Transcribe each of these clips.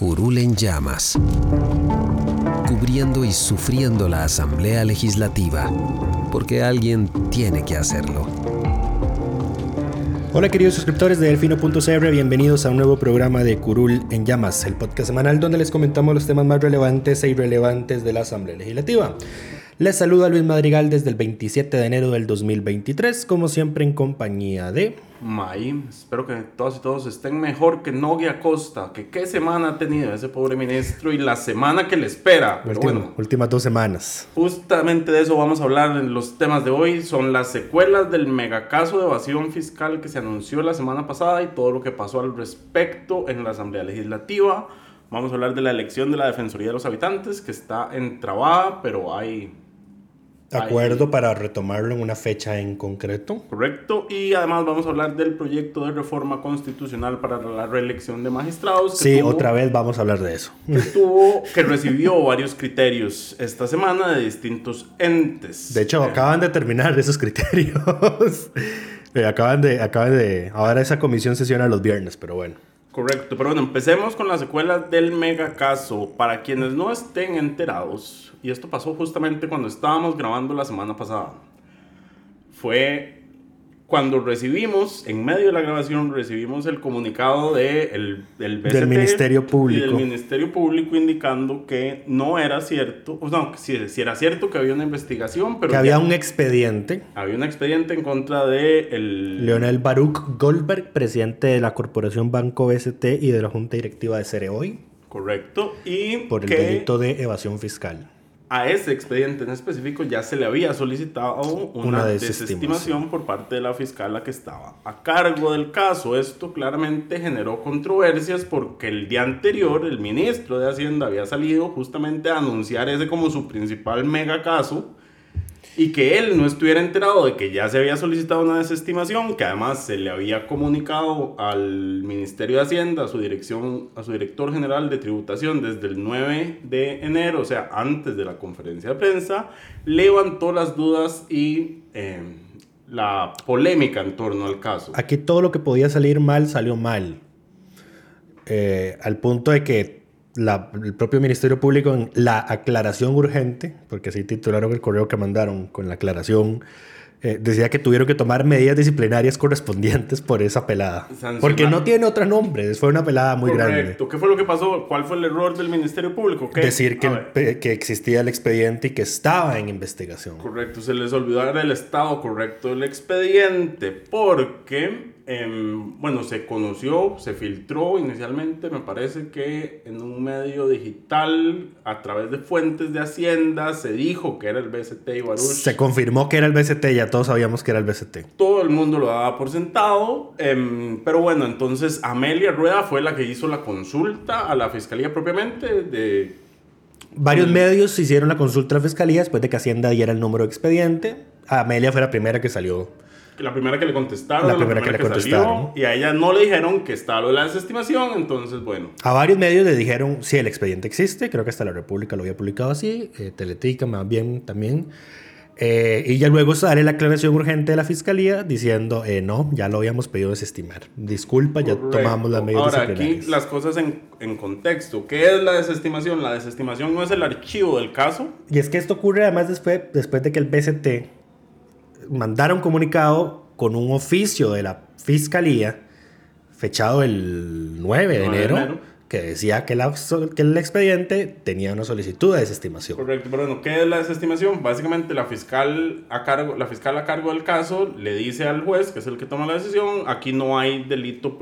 Curul en llamas, cubriendo y sufriendo la Asamblea Legislativa, porque alguien tiene que hacerlo. Hola queridos suscriptores de Delfino.cr, bienvenidos a un nuevo programa de Curul en Llamas, el podcast semanal donde les comentamos los temas más relevantes e irrelevantes de la Asamblea Legislativa. Les saluda Luis Madrigal desde el 27 de enero del 2023, como siempre en compañía de... May, espero que todas y todos estén mejor que Nogui Acosta, que qué semana ha tenido ese pobre ministro y la semana que le espera. Pero bueno, últimas dos semanas. Justamente de eso vamos a hablar en los temas de hoy, son las secuelas del megacaso de evasión fiscal que se anunció la semana pasada y todo lo que pasó al respecto en la Asamblea Legislativa. Vamos a hablar de la elección de la Defensoría de los Habitantes, que está entrabada, pero hay acuerdo para retomarlo en una fecha en concreto. Correcto. Y además vamos a hablar del proyecto de reforma constitucional para la reelección de magistrados. sí, otra vez vamos a hablar de eso. Que, tuvo, que recibió varios criterios esta semana de distintos entes. De hecho, acaban de terminar esos criterios. Eh, acaban, de, acaban de... Ahora esa comisión sesiona los viernes, pero bueno. Correcto, pero bueno, empecemos con la secuela del mega caso. Para quienes no estén enterados, y esto pasó justamente cuando estábamos grabando la semana pasada, fue cuando recibimos, en medio de la grabación, recibimos el comunicado de el, del, del Ministerio Público. del Ministerio Público indicando que no era cierto, o no, si, si era cierto que había una investigación, pero... Que había un expediente. Había un expediente en contra de el... Leonel Baruch Goldberg, presidente de la Corporación Banco BST y de la Junta Directiva de Cereoy. Correcto. Y por el delito de evasión fiscal a ese expediente en específico ya se le había solicitado una, desestimación. por parte de la fiscal que estaba a cargo del caso. Esto claramente generó controversias porque el día anterior el ministro de Hacienda había salido justamente a anunciar ese como su principal mega caso y que él no estuviera enterado de que ya se había solicitado una desestimación, que además se le había comunicado al Ministerio de Hacienda, a su dirección, a su director general de tributación desde el 9 de enero, o sea, antes de la conferencia de prensa, levantó las dudas y eh, la polémica en torno al caso. Aquí todo lo que podía salir mal salió mal. Eh, al punto de que el propio Ministerio Público en la aclaración urgente, porque así titularon el correo que mandaron con la aclaración, eh, decía que tuvieron que tomar medidas disciplinarias correspondientes por esa pelada. Porque no tiene otro nombre, fue una pelada muy grande. ¿Qué fue lo que pasó? ¿Cuál fue el error del Ministerio Público? Decir que, que existía el expediente y que estaba en investigación. Correcto, se les olvidó dar el estado correcto del expediente porque Em, bueno, se conoció, se filtró inicialmente, me parece que en un medio digital, a través de fuentes de Hacienda, se dijo que era el BST y Baruch. Se confirmó que era el BST, ya todos sabíamos que era el BST. Todo el mundo lo daba por sentado, em, pero bueno, entonces Amelia Rueda fue la que hizo la consulta a la fiscalía propiamente de... Varios medios hicieron la consulta a la fiscalía después de que Hacienda diera el número de expediente. Amelia fue la primera que salió la primera que le contestaron, la primera, que, le contestaron. y a ella no le dijeron que estaba lo de la desestimación, entonces bueno. A varios medios le dijeron, sí, el expediente existe, creo que hasta la República lo había publicado así, eh, Teletica más bien también. Eh, y ya luego sale la aclaración urgente de la fiscalía diciendo, eh, no, ya lo habíamos pedido desestimar. Disculpa, ya tomamos las medidas Ahora, aquí las cosas en, en, contexto. ¿Qué es la desestimación? La desestimación no es el archivo del caso. Y es que esto ocurre además después, después de que el BCT mandara un comunicado con un oficio de la fiscalía, fechado el 9 de, enero, que decía que, que el expediente tenía una solicitud de desestimación. Correcto, pero bueno, ¿qué es la desestimación? Básicamente la fiscal, a cargo, la fiscal a cargo del caso le dice al juez, que es el que toma la decisión, aquí no hay delito,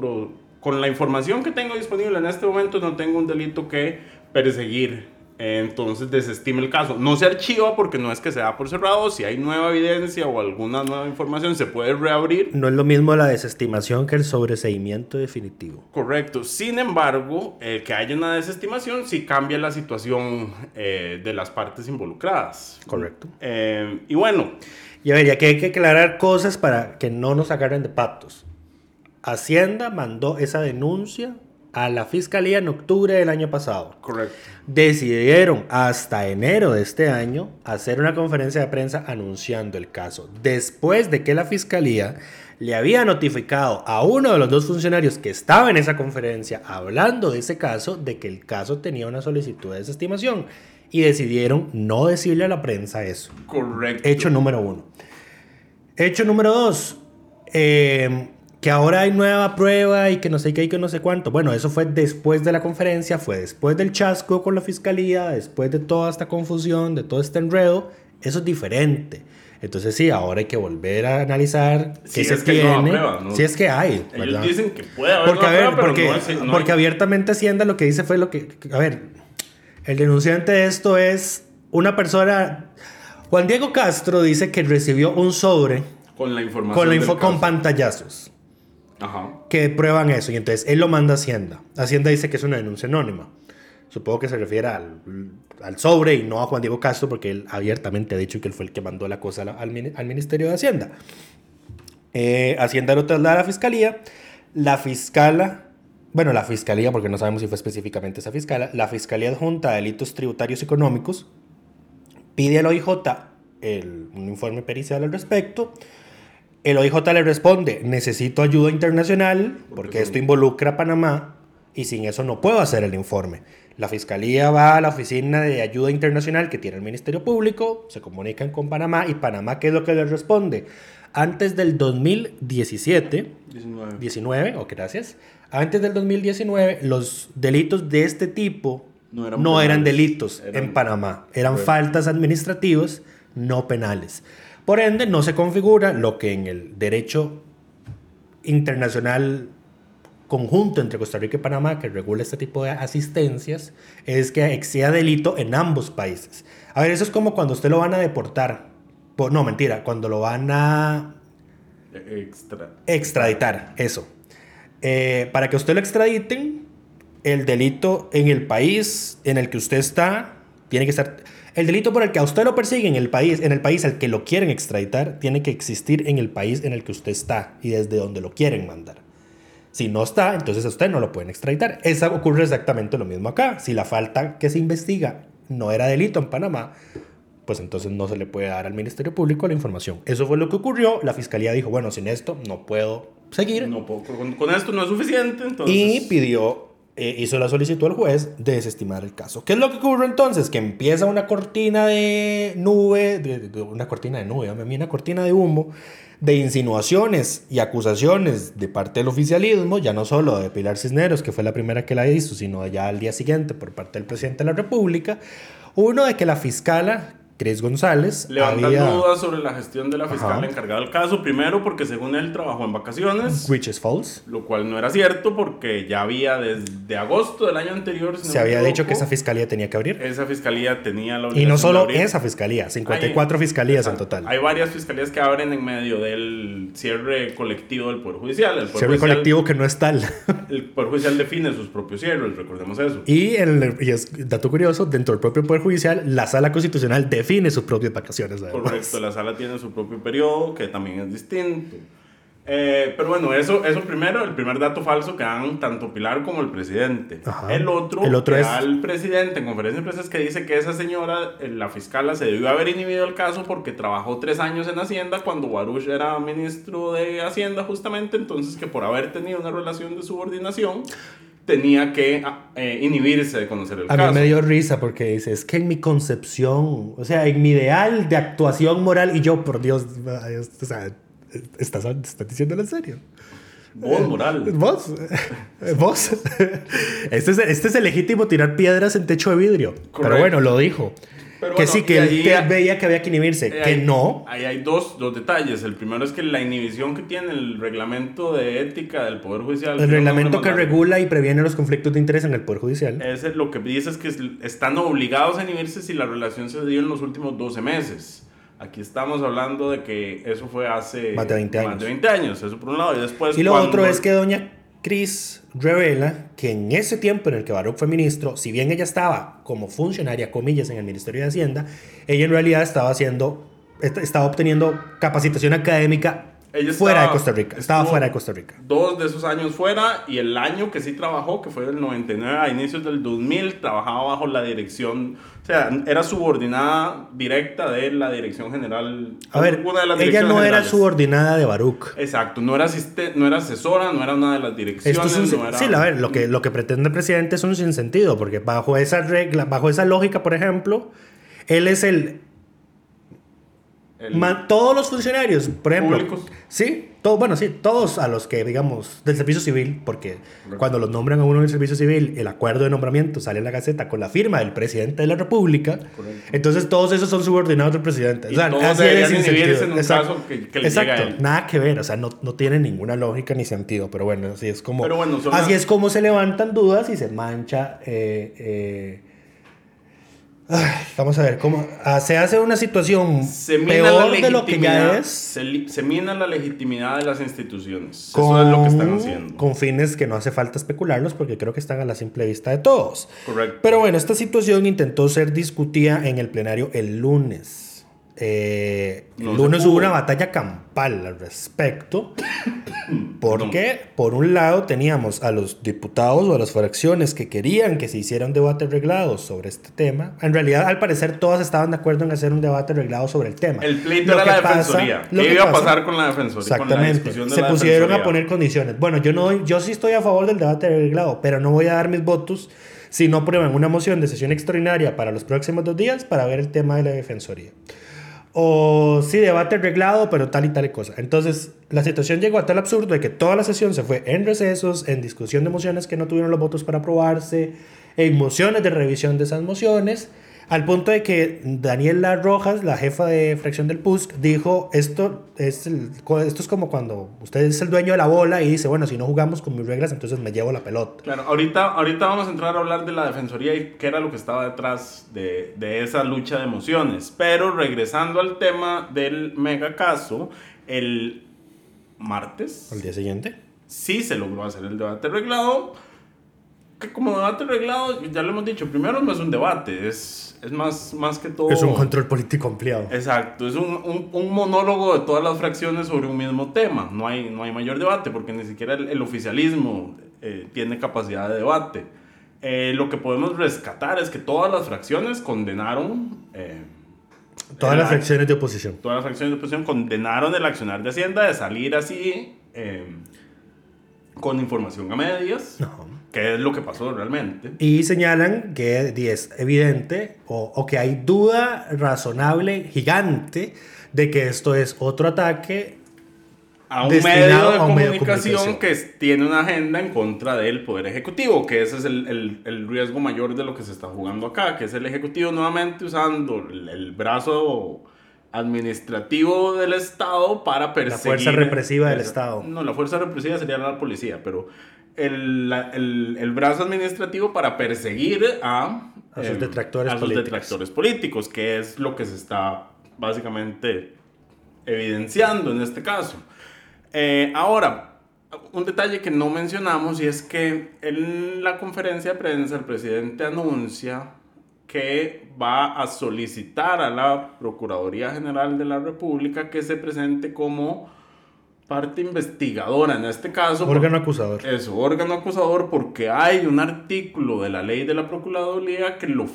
con la información que tengo disponible en este momento no tengo un delito que perseguir entonces desestime el caso. No se archiva porque no es que se da por cerrado. Si hay nueva evidencia o alguna nueva información, se puede reabrir. No es lo mismo la desestimación que el sobreseimiento definitivo. Correcto. Sin embargo, eh, que haya una desestimación sí cambia la situación eh, de las partes involucradas. Correcto. Eh, y bueno. Y a ver, ya que hay que aclarar cosas para que no nos agarren de patos. Hacienda mandó esa denuncia a la fiscalía en octubre del año pasado. Correcto. Decidieron hasta enero de este año hacer una conferencia de prensa anunciando el caso. Después de que la fiscalía le había notificado a uno de los dos funcionarios que estaba en esa conferencia hablando de ese caso, de que el caso tenía una solicitud de desestimación. Y decidieron no decirle a la prensa eso. Correcto. Hecho número uno. Hecho número dos. Eh, que ahora hay nueva prueba y que no sé qué y que no sé cuánto. Bueno, eso fue después de la conferencia, fue después del chasco con la fiscalía, después de toda esta confusión, de todo este enredo. Eso es diferente. Entonces sí, ahora hay que volver a analizar si se es que tiene, prueba, si es que hay. Ellos dicen que puede haber porque, prueba, porque, porque abiertamente Hacienda lo que dice fue lo que, a ver, el denunciante de esto es una persona, Juan Diego Castro dice que recibió un sobre con la información con, la con pantallazos que prueban eso. Y entonces él lo manda a Hacienda. Hacienda dice que es una denuncia anónima. Supongo que se refiere al, al sobre y no a Juan Diego Castro, porque él abiertamente ha dicho que él fue el que mandó la cosa al, al Ministerio de Hacienda. Eh, Hacienda lo traslada a la fiscalía. La fiscala, bueno, la fiscalía, porque no sabemos si fue específicamente esa fiscala, la fiscalía adjunta a delitos tributarios económicos pide al OIJ el, un informe pericial al respecto. El OIJ le responde, necesito ayuda internacional porque esto involucra a Panamá y sin eso no puedo hacer el informe. La fiscalía va a la oficina de ayuda internacional que tiene el Ministerio Público, se comunican con Panamá y Panamá, ¿qué es lo que le responde? Antes del 2017, 19, 19 ok, gracias. Antes del 2019, los delitos de este tipo no eran, delitos en Panamá, eran faltas administrativas no penales. Por ende, no se configura lo que en el derecho internacional conjunto entre Costa Rica y Panamá que regula este tipo de asistencias es que exista delito en ambos países. A ver, eso es como cuando usted lo van a deportar. No, mentira, cuando lo van a extraditar, eso. Eh, para que usted lo extraditen, el delito en el país en el que usted está tiene que estar el delito por el que a usted lo persiguen en el país, en el país al que lo quieren extraditar, tiene que existir en el país en el que usted está y desde donde lo quieren mandar. Si no está, entonces a usted no lo pueden extraditar. Eso ocurre exactamente lo mismo acá. Si la falta que se investiga no era delito en Panamá, pues entonces no se le puede dar al Ministerio Público la información. Eso fue lo que ocurrió. La Fiscalía dijo, bueno, sin esto no puedo seguir. No puedo, con, esto no es suficiente. Y pidió eh, hizo la solicitud al juez de desestimar el caso. ¿Qué es lo que ocurre entonces? Que empieza una cortina de nube, de, una cortina de nube, una cortina de humo, de insinuaciones y acusaciones de parte del oficialismo, ya no solo de Pilar Cisneros, que fue la primera que la hizo, sino ya al día siguiente por parte del presidente de la República. Uno de que la fiscala Cris González. Levantan dudas sobre la gestión de la fiscal encargada del caso. Primero, porque según él trabajó en vacaciones. Which is false. Lo cual no era cierto, porque ya había desde agosto del año anterior. Se había dicho que esa fiscalía tenía que abrir. Esa fiscalía tenía la Y no solo esa fiscalisía, 54 fiscalías en total. Hay varias fiscalías que abren en medio del cierre colectivo del Poder Judicial. El cierre colectivo que no es tal. el Poder Judicial define sus propios cierres, recordemos eso. Y, el, y es dato curioso, dentro del propio Poder Judicial, la Sala Constitucional define define sus propias vacaciones. Correcto, la sala tiene su propio periodo, que también es distinto. Eh, pero bueno, eso, eso primero, el primer dato falso que dan tanto Pilar como el presidente. El otro, el otro es... el presidente en conferencia de prensa que dice que esa señora, eh, la fiscala, se debió haber inhibido el caso porque trabajó tres años en Hacienda cuando Baruch era ministro de Hacienda justamente, entonces que por haber tenido una relación de subordinación tenía que ah, eh, inhibirse de conocer el caso. A mí me dio risa porque dice, es que en mi concepción, o sea, en mi ideal de actuación moral, y yo, por Dios, o sea, ¿estás, estás diciéndolo en serio? Vos, moral. Vos. Vos. Este es, este es el legítimo tirar piedras en techo de vidrio. Pero bueno, lo dijo que sí, que él veía que había que inhibirse, eh, que no. Ahí hay dos, dos detalles. El primero es que la inhibición que tiene el reglamento de ética del Poder Judicial. El reglamento que regula y previene los conflictos de interés en el Poder Judicial. Ese lo que dice es que están obligados a inhibirse si la relación se dio en los últimos 12 meses. Aquí estamos hablando de que eso fue hace más de 20 años. Más de 20 años, eso por un lado. Y después. Y lo otro es que doña Cris revela que en ese tiempo en el que Baruch fue ministro, si bien ella estaba como funcionaria, comillas, en el Ministerio de Hacienda, ella en realidad estaba haciendo, estaba obteniendo capacitación académica fuera de Costa Rica. Estaba fuera de Costa Rica. Dos de esos años fuera y el año que sí trabajó, que fue del 99 a inicios del 2000, trabajaba bajo la dirección, o sea, era subordinada directa de la dirección general. A ver, ella no era subordinada de Baruch. Exacto, no era, no era asesora, no era una de las direcciones. Sí, a ver, lo que, lo que pretende el presidente es un sinsentido, porque bajo esa regla, bajo esa lógica, por ejemplo, él es el todos los funcionarios, por ejemplo. Sí, todo, bueno, sí, todos a los que, digamos, del servicio civil, porque cuando los nombran a uno del servicio civil, el acuerdo de nombramiento sale en la gaceta con la firma del presidente de la República. Entonces, todos esos son subordinados del presidente. o sea, así es en un Exacto. caso que, que Exacto. Nada que ver, o sea, no, no, tiene ninguna lógica ni sentido, pero bueno, así es como. así es como se levantan dudas y se mancha. Eh, eh, vamos a ver, ¿cómo ah, se hace una situación peor de lo que ya es? Se, mina la legitimidad de las instituciones. Eso es lo que están haciendo. Con fines que no hace falta especularlos porque creo que están a la simple vista de todos. Correcto. Pero bueno, esta situación intentó ser discutida en el plenario el lunes. Eh, el lunes hubo una batalla campal al respecto, porque por un lado teníamos a los diputados o a las fracciones que querían que se hiciera un debate arreglado sobre este tema. En realidad, al parecer, todas estaban de acuerdo en hacer un debate arreglado sobre el tema. El pleito era la defensoría. ¿Qué iba a pasar con la defensoría? Exactamente. se pusieron a poner condiciones. Bueno, yo, no, yo sí estoy a favor del debate arreglado, pero no voy a dar mis votos si no aprueban una moción de sesión extraordinaria para los próximos dos días para ver el tema de la defensoría o sí, debate arreglado, pero tal y tal cosa. Entonces, la situación llegó a tal absurdo de que toda la sesión se fue en recesos, en discusión de mociones que no tuvieron los votos para aprobarse, en mociones de revisión de esas mociones. Al punto de que Daniela Rojas, la jefa de fracción del PUSC, dijo, esto es, esto es como cuando usted es el dueño de la bola y dice, bueno, si no jugamos con mis reglas, entonces me llevo la pelota. Claro, ahorita, ahorita vamos a entrar a hablar de la Defensoría y qué era lo que estaba detrás de, de esa lucha de emociones. Pero regresando al tema del mega caso, el martes... ¿Al día siguiente? Sí se logró hacer el debate arreglado. Que como debate arreglado, ya lo hemos dicho, primero no es un debate, es es más, más que todo... Es un control político ampliado. Exacto, es un, un, monólogo de todas las fracciones sobre un mismo tema. No hay, no hay mayor debate porque ni siquiera el, oficialismo eh, tiene capacidad de debate. Eh, lo que podemos rescatar es que todas las fracciones condenaron... Eh, todas las fracciones de oposición. Todas las fracciones de oposición condenaron el accionar de Hacienda de salir así con información a medias. No qué es lo que pasó realmente. Y señalan que es evidente o, o, que hay duda razonable, gigante, de que esto es otro ataque a un, medio de, comunicación que tiene una agenda en contra del Poder Ejecutivo, que ese es el, el, el, riesgo mayor de lo que se está jugando acá, que es el Ejecutivo nuevamente usando el, brazo administrativo del Estado para perseguir... La fuerza represiva del Estado. No, la fuerza represiva sería la policía, pero el, el, el, brazo administrativo para perseguir a, a sus, detractores, a sus detractores políticos, que es lo que se está básicamente evidenciando en este caso. Eh, ahora, un detalle que no mencionamos y es que en la conferencia de prensa el presidente anuncia que va a solicitar a la Procuraduría General de la República que se presente como parte investigadora en este caso. Órgano acusador. Eso, órgano acusador porque hay un artículo de la ley de la Procuraduría que lo...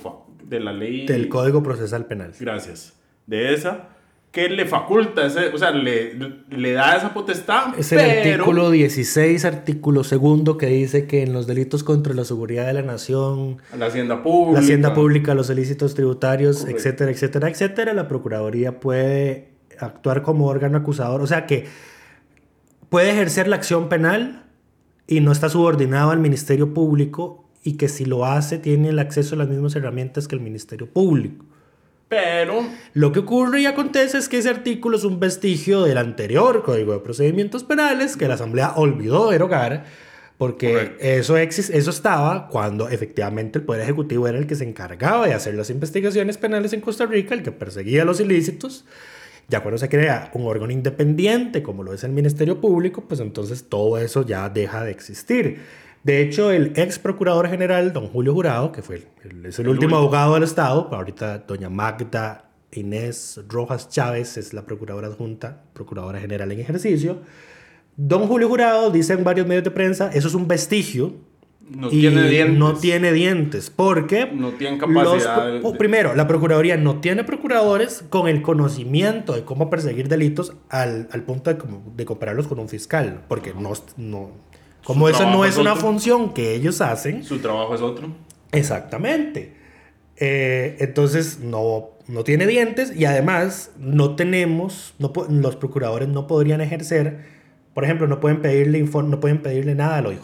de la ley... Del Código Procesal Penal. Gracias. De esa que le faculta, ese, o sea, le, le, da esa potestad. Es el artículo 16, artículo segundo, que dice que en los delitos contra la seguridad de la nación, la hacienda pública, la hacienda pública los ilícitos tributarios, etcétera, etcétera, etcétera, la Procuraduría puede actuar como órgano acusador. O sea que puede ejercer la acción penal y no está subordinado al Ministerio Público y que si lo hace tiene el acceso a las mismas herramientas que el Ministerio Público. Pero lo que ocurre y acontece es que ese artículo es un vestigio del anterior Código de Procedimientos Penales que la Asamblea olvidó derogar porque eso, eso estaba cuando efectivamente el Poder Ejecutivo era el que se encargaba de hacer las investigaciones penales en Costa Rica, el que perseguía los ilícitos. Ya cuando se crea un órgano independiente como lo es el Ministerio Público, pues entonces todo eso ya deja de existir. De hecho, el ex procurador general, don Julio Jurado, que fue el, es el, último abogado del Estado, ahorita doña Magda Inés Rojas Chávez es la procuradora adjunta, procuradora general en ejercicio. Don Julio Jurado dice en varios medios de prensa, eso es un vestigio. No tiene dientes. No tiene dientes, porque... No tiene capacidad... Primero, la Procuraduría no tiene procuradores con el conocimiento de cómo perseguir delitos al, al punto de, de compararlos con un fiscal, porque no, no como eso no es, una función que ellos hacen. Su trabajo es otro. Exactamente. Eh, entonces no, no tiene dientes y además no tenemos, no, los procuradores no podrían ejercer, por ejemplo, no pueden pedirle, no pueden pedirle nada al OIJ.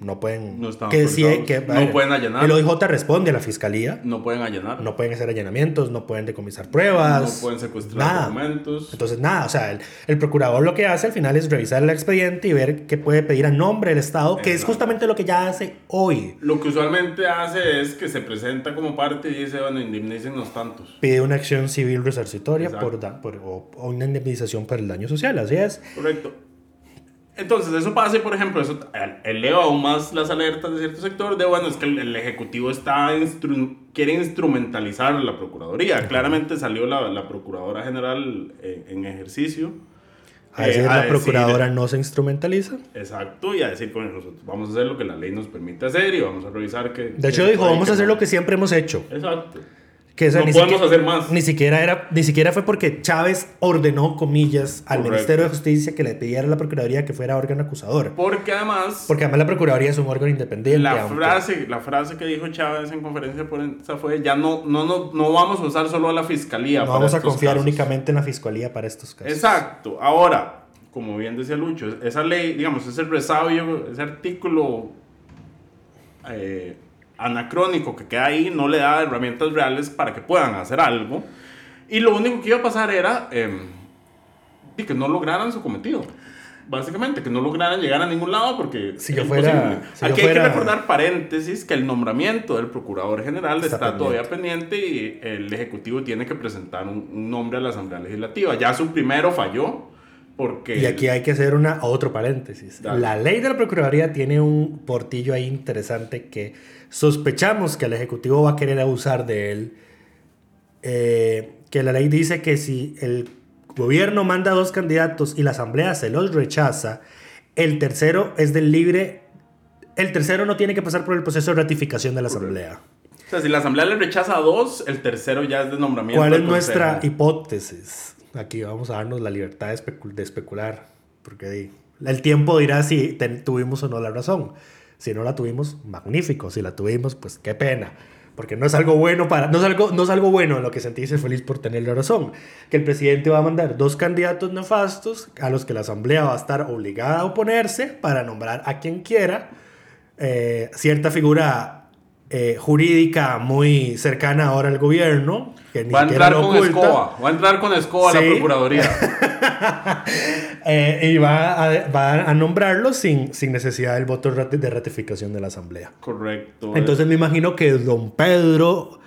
No pueden. No que, que no pueden allanar. El OIJ responde a la fiscalía. No pueden allanar. No pueden hacer allanamientos, no pueden decomisar pruebas. No pueden secuestrar documentos. Entonces, nada. O sea, el, procurador lo que hace al final es revisar el expediente y ver qué puede pedir a nombre del Estado, que es justamente lo que ya hace hoy. Lo que usualmente hace es que se presenta como parte y dice, bueno, indemnícenos tantos. Pide una acción civil resarcitoria por, por, o, o una indemnización por el daño social, así es. Correcto. Entonces, eso pasa, por ejemplo, eso eleva aún más las alertas de cierto sector de, bueno, es que el, Ejecutivo está quiere instrumentalizar la Procuraduría. Claramente salió la, la Procuradora General en, ejercicio. A decir, eh, la Procuradora no se instrumentaliza. Exacto, y a decir, bueno, nosotros vamos a hacer lo que la ley nos permite hacer y vamos a revisar que... De hecho, dijo, vamos a hacer lo que siempre hemos hecho. Exacto no podemos hacer más. Ni siquiera, era, ni siquiera fue porque Chávez ordenó, comillas, al Ministerio de Justicia que le pidiera a la Procuraduría que fuera órgano acusador. Porque además... Porque además la Procuraduría es un órgano independiente. La, frase, la frase que dijo Chávez en conferencia de prensa fue, ya no, no, no, no vamos a usar solo a la Fiscalía. No vamos a confiar únicamente en la Fiscalía para estos casos. Exacto. Ahora, como bien decía Lucho, esa ley, digamos, ese resabio, ese artículo... Eh, anacrónico que queda ahí no le da herramientas reales para que puedan hacer algo. Y lo único que iba a pasar era eh, que no lograran su cometido. Básicamente, que no lograran llegar a ningún lado porque si yo fuera, Aquí hay que recordar paréntesis que el nombramiento del procurador general está, todavía pendiente y el ejecutivo tiene que presentar un, nombre a la Asamblea Legislativa. Ya su primero falló. Porque... Y aquí hay que hacer una, otro paréntesis. La ley de la Procuraduría tiene un portillo ahí interesante que sospechamos que el Ejecutivo va a querer abusar de él, eh, que la ley dice que si el gobierno manda dos candidatos y la Asamblea se los rechaza, el tercero es del libre, el tercero no tiene que pasar por el proceso de ratificación de la Asamblea. O sea, si la Asamblea le rechaza a dos, el tercero ya es de nombramiento. ¿Cuál es nuestra hipótesis? Aquí vamos a darnos la libertad de, especular, porque el tiempo dirá si tuvimos o no la razón. Si no la tuvimos, magnífico. Si la tuvimos, pues qué pena. Porque no es algo bueno para. No es algo, no es algo bueno en lo que sentirse feliz por tener la razón. Que el presidente va a mandar dos candidatos nefastos a los que la asamblea va a estar obligada a oponerse para nombrar a quien quiera. Eh, cierta figura eh, jurídica muy cercana ahora al gobierno. Que va a entrar con escoba, va a entrar con escoba a la Procuraduría. Eh, y va a, va a nombrarlo sin, sin necesidad del voto de ratificación de la Asamblea. Correcto. Entonces me imagino que don Pedro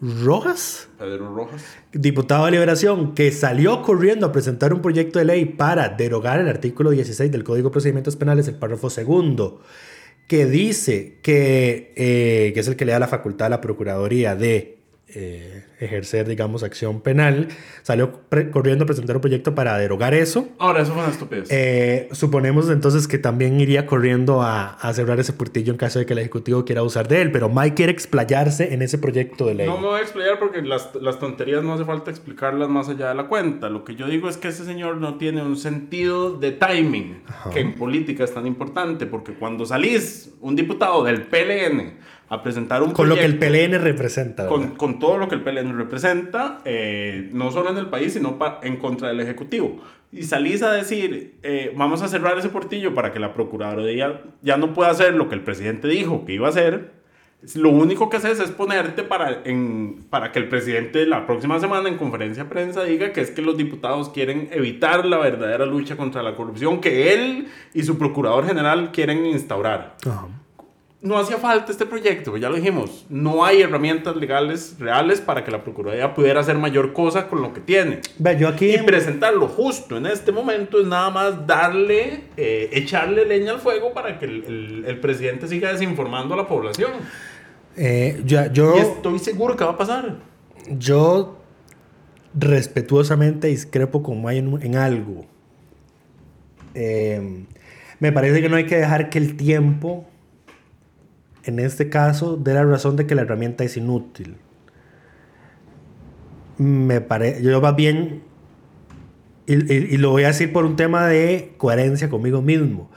Rojas, Pedro Rojas, diputado de Liberación, que salió corriendo a presentar un proyecto de ley para derogar el artículo 16 del Código de Procedimientos Penales, el párrafo segundo que dice que, eh, que es el que le da la facultad a la Procuraduría de eh, ejercer, digamos, acción penal, salió corriendo a presentar un proyecto para derogar eso. Ahora, eso fue una estupidez. Eh, suponemos entonces que también iría corriendo a, a, cerrar ese portillo en caso de que el Ejecutivo quiera usar de él, pero Mike quiere explayarse en ese proyecto de ley. No me voy a explayar porque las, las tonterías no hace falta explicarlas más allá de la cuenta. Lo que yo digo es que ese señor no tiene un sentido de timing, que en política es tan importante, porque cuando salís un diputado del PLN a presentar un Con lo que el PLN representa. Con, con, todo lo que el PLN representa, eh, no solo en el país, sino en contra del Ejecutivo. Y salís a decir, eh, vamos a cerrar ese portillo para que la Procuraduría ya no pueda hacer lo que el presidente dijo que iba a hacer. Lo único que haces es ponerte para, en, para que el presidente la próxima semana en conferencia de prensa diga que es que los diputados quieren evitar la verdadera lucha contra la corrupción que él y su procurador general quieren instaurar. Ajá no hacía falta este proyecto, ya lo dijimos, no hay herramientas legales reales para que la Procuraduría pudiera hacer mayor cosa con lo que tiene. yo aquí... Y presentarlo justo en este momento es nada más darle, eh, echarle leña al fuego para que el, el, presidente siga desinformando a la población. Eh, yo, y estoy seguro que va a pasar. Yo respetuosamente discrepo como hay en, en algo. Eh, me parece que no hay que dejar que el tiempo en este caso, de la razón de que la herramienta es inútil. Me parece, yo más bien, y, lo voy a decir por un tema de coherencia conmigo mismo.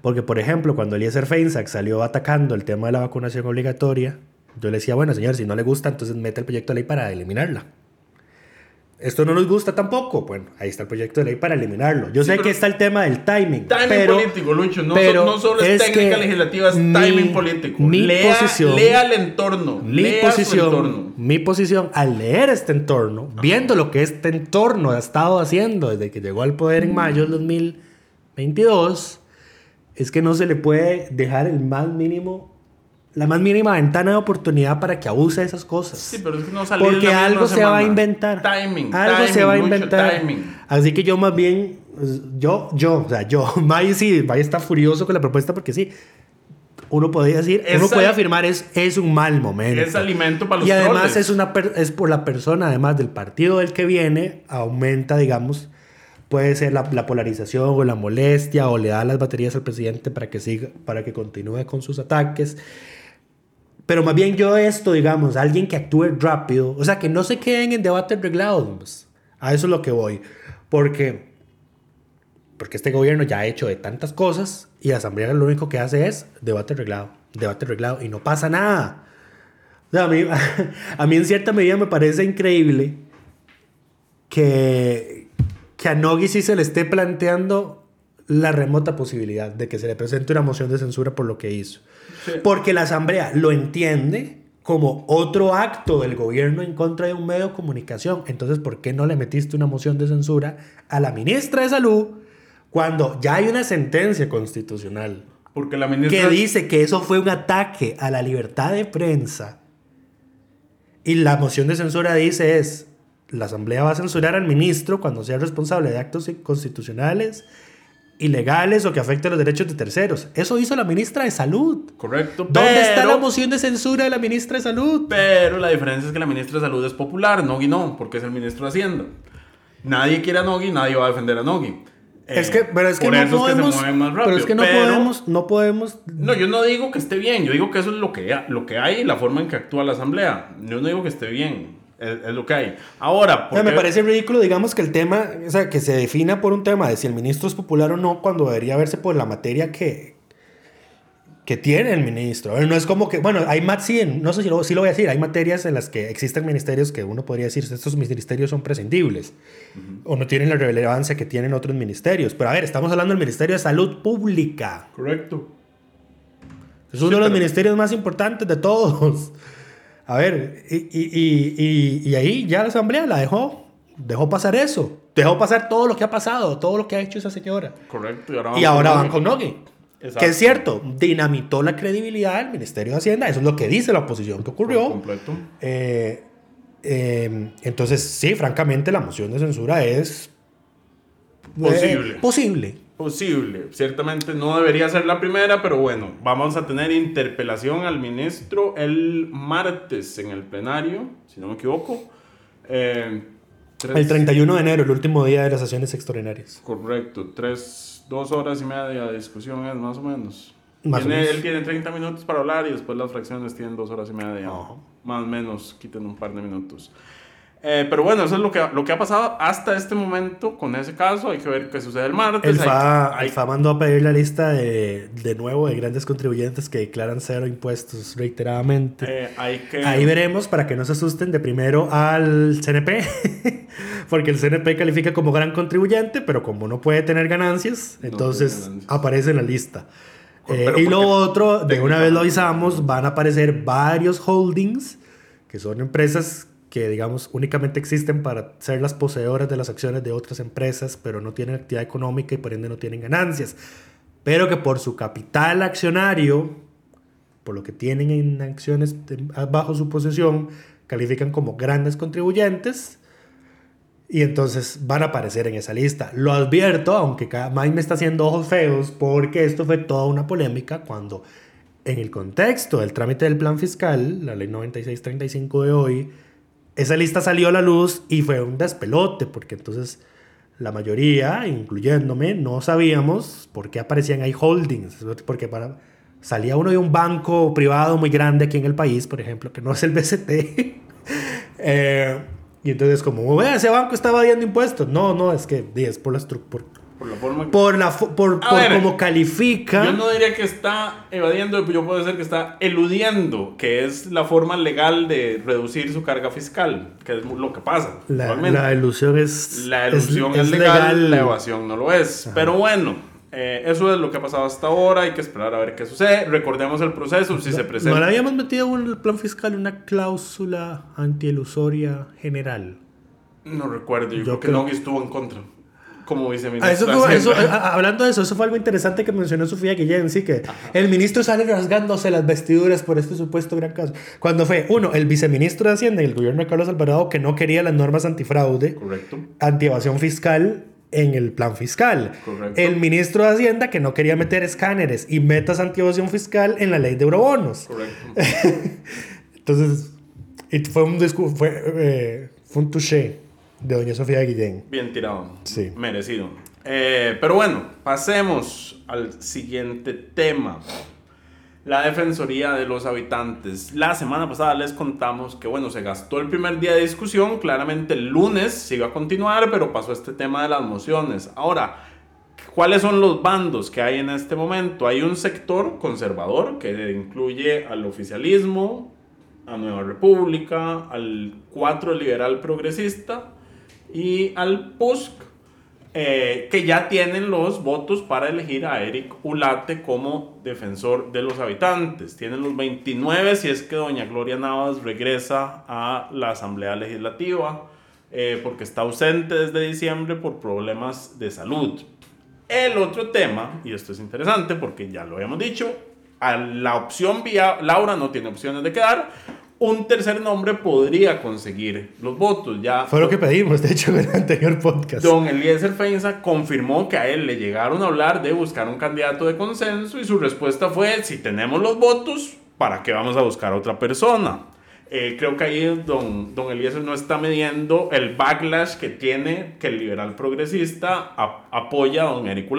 Porque, por ejemplo, cuando Eliezer Feinsack salió atacando el tema de la vacunación obligatoria, yo le decía, bueno, señor, si no le gusta, entonces mete el proyecto de ley para eliminarla esto no nos gusta tampoco. Bueno, ahí está el proyecto de ley para eliminarlo. Yo sé que está el tema del timing. Timing pero, político, Lucho. No, no solo es, técnica legislativa, es timing político. Mi lea, posición, lea el entorno. Mi posición, Mi posición, al leer este entorno, viendo lo que este entorno ha estado haciendo desde que llegó al poder en mayo del 2022, es que no se le puede dejar el más mínimo la más mínima ventana de oportunidad para que abuse de esas cosas. Sí, pero es que no Porque algo se va a inventar. Timing. Algo se va a inventar. Así que yo más bien, yo, yo, o sea, yo, May sí, May está furioso con la propuesta porque sí. Uno podría decir, uno puede afirmar es, es un mal momento. Es alimento para los Y además es, una es por la persona, además del partido del que viene, aumenta, digamos, puede ser la, la, polarización o la molestia o le da las baterías al presidente para que siga, para que continúe con sus ataques. Pero más bien yo esto, digamos, alguien que actúe rápido, o sea, que no se queden en debate reglados. A eso es lo que voy. Porque, porque este gobierno ya ha hecho de tantas cosas y la Asamblea lo único que hace es debate reglado, debate reglado y no pasa nada. A, mí, a mí en cierta medida me parece increíble que, que a Nogui sí se le esté planteando la remota posibilidad de que se le presente una moción de censura por lo que hizo. Porque la Asamblea lo entiende como otro acto del gobierno en contra de un medio de comunicación. Entonces, ¿por qué no le metiste una moción de censura a la ministra de Salud cuando ya hay una sentencia constitucional Porque la ministra... que dice que eso fue un ataque a la libertad de prensa? Y la moción de censura dice es, la Asamblea va a censurar al ministro cuando sea responsable de actos constitucionales ilegales o que afecten los derechos de terceros. Eso hizo la ministra de Salud. Correcto. ¿Dónde está la moción de censura de la ministra de Salud? Pero la diferencia es que la ministra de Salud es popular, Nogui no, porque es el ministro de Hacienda. Nadie quiere a Nogui, nadie va a defender a Nogui. Es que, pero es que no podemos, pero es que no podemos, no podemos. No, yo no digo que esté bien, yo digo que eso es lo que, lo que hay y la forma en que actúa la asamblea. Yo no digo que esté bien es, lo que hay. Ahora, me parece ridículo, digamos, que el tema, o sea, que se defina por un tema de si el ministro es popular o no, cuando debería verse por la materia que, que tiene el ministro. no es como que, bueno, hay más, sí, no sé si lo, si lo voy a decir, hay materias en las que existen ministerios que uno podría decir, estos ministerios son prescindibles o no tienen la relevancia que tienen otros ministerios. Pero a ver, estamos hablando del Ministerio de Salud Pública. Correcto. Es uno de los ministerios más importantes de todos. A ver, y, y, y, y, ahí ya la asamblea la dejó, dejó pasar eso, dejó pasar todo lo que ha pasado, todo lo que ha hecho esa señora. Correcto. Y ahora, van con Nogui. Que es cierto, dinamitó la credibilidad del Ministerio de Hacienda, eso es lo que dice la oposición que ocurrió. completo. Eh, eh, entonces, sí, francamente, la moción de censura es posible. Eh, posible posible. Ciertamente no debería ser la primera, pero bueno, vamos a tener interpelación al ministro el martes en el plenario, si no me equivoco. Eh, el 31 de enero, el último día de las sesiones extraordinarias. Correcto, tres, dos horas y media de discusión es más o menos. Él tiene 30 minutos para hablar y después las fracciones tienen dos horas y media. Más o menos, quiten un par de minutos. Eh, pero bueno, eso es lo que, lo que ha pasado hasta este momento con ese caso. Hay que ver qué sucede el martes. El FA, mandó a pedir la lista de, de, nuevo de grandes contribuyentes que declaran cero impuestos reiteradamente. Eh, hay que... Ahí veremos para que no se asusten de primero al CNP, porque el CNP califica como gran contribuyente, pero como no puede tener ganancias, entonces aparece en la lista. Eh, y lo otro, de una vez lo avisamos, van a aparecer varios holdings, que son empresas que digamos únicamente existen para ser las poseedoras de las acciones de otras empresas, pero no tienen actividad económica y por ende no tienen ganancias, pero que por su capital accionario, por lo que tienen en acciones bajo su posesión, califican como grandes contribuyentes y entonces van a aparecer en esa lista. Lo advierto, aunque Mike me está haciendo ojos feos, porque esto fue toda una polémica cuando en el contexto del trámite del plan fiscal, la ley 9635 de hoy, esa lista salió a la luz y fue un despelote, porque entonces la mayoría, incluyéndome, no sabíamos por qué aparecían ahí holdings, porque para, salía uno de un banco privado muy grande aquí en el país, por ejemplo, que no es el BCT. Eh, y entonces como, ese banco está evadiendo impuestos. No, no, es que es por la, por, por la forma Por, la, por, como califica. Yo no diría que está evadiendo, yo puedo decir que está eludiendo, que es la forma legal de reducir su carga fiscal, que es lo que pasa. La, la ilusión es. La ilusión es, legal, la evasión no lo es. Pero bueno, eh, eso es lo que ha pasado hasta ahora. Hay que esperar a ver qué sucede. Recordemos el proceso, si se presenta. ¿No le habíamos metido en el plan fiscal una cláusula antielusoria general? No recuerdo, yo, creo que no estuvo en contra como viceministro. hablando de eso, eso fue algo interesante que mencionó Sofía Guillén, sí, que el ministro sale rasgándose las vestiduras por este supuesto gran caso. Cuando fue, uno, el viceministro de Hacienda y el gobierno de Carlos Alvarado que no quería las normas antifraude, Correcto. antievasión fiscal en el plan fiscal. El ministro de Hacienda que no quería meter escáneres y metas antievasión fiscal en la ley de eurobonos. Correcto. Entonces, fue un, fue, eh, fue un touché de doña Sofía Guillén. Bien tirado. Sí. Merecido. Eh, pero bueno, pasemos al siguiente tema. La Defensoría de los Habitantes. La semana pasada les contamos que, bueno, se gastó el primer día de discusión. Claramente el lunes se iba a continuar, pero pasó este tema de las mociones. Ahora, ¿cuáles son los bandos que hay en este momento? Hay un sector conservador que incluye al oficialismo, a Nueva República, al 4 liberal progresista y al PUSC, eh, que ya tienen los votos para elegir a Eric Ulate como defensor de los habitantes. Tienen los 29 si es que doña Gloria Navas regresa a la Asamblea Legislativa, eh, porque está ausente desde diciembre por problemas de salud. El otro tema, y esto es interesante porque ya lo habíamos dicho, a la opción vía Laura no tiene opciones de quedar, un tercer nombre podría conseguir los votos. Ya Fue lo que pedimos, de hecho, en el anterior podcast. Don Eliezer Feinza confirmó que a él le llegaron a hablar de buscar un candidato de consenso y su respuesta fue, si tenemos los votos, ¿para qué vamos a buscar a otra persona? Eh, creo que ahí don, don Eliezer no está midiendo el backlash que tiene que el liberal progresista apoya a don Eric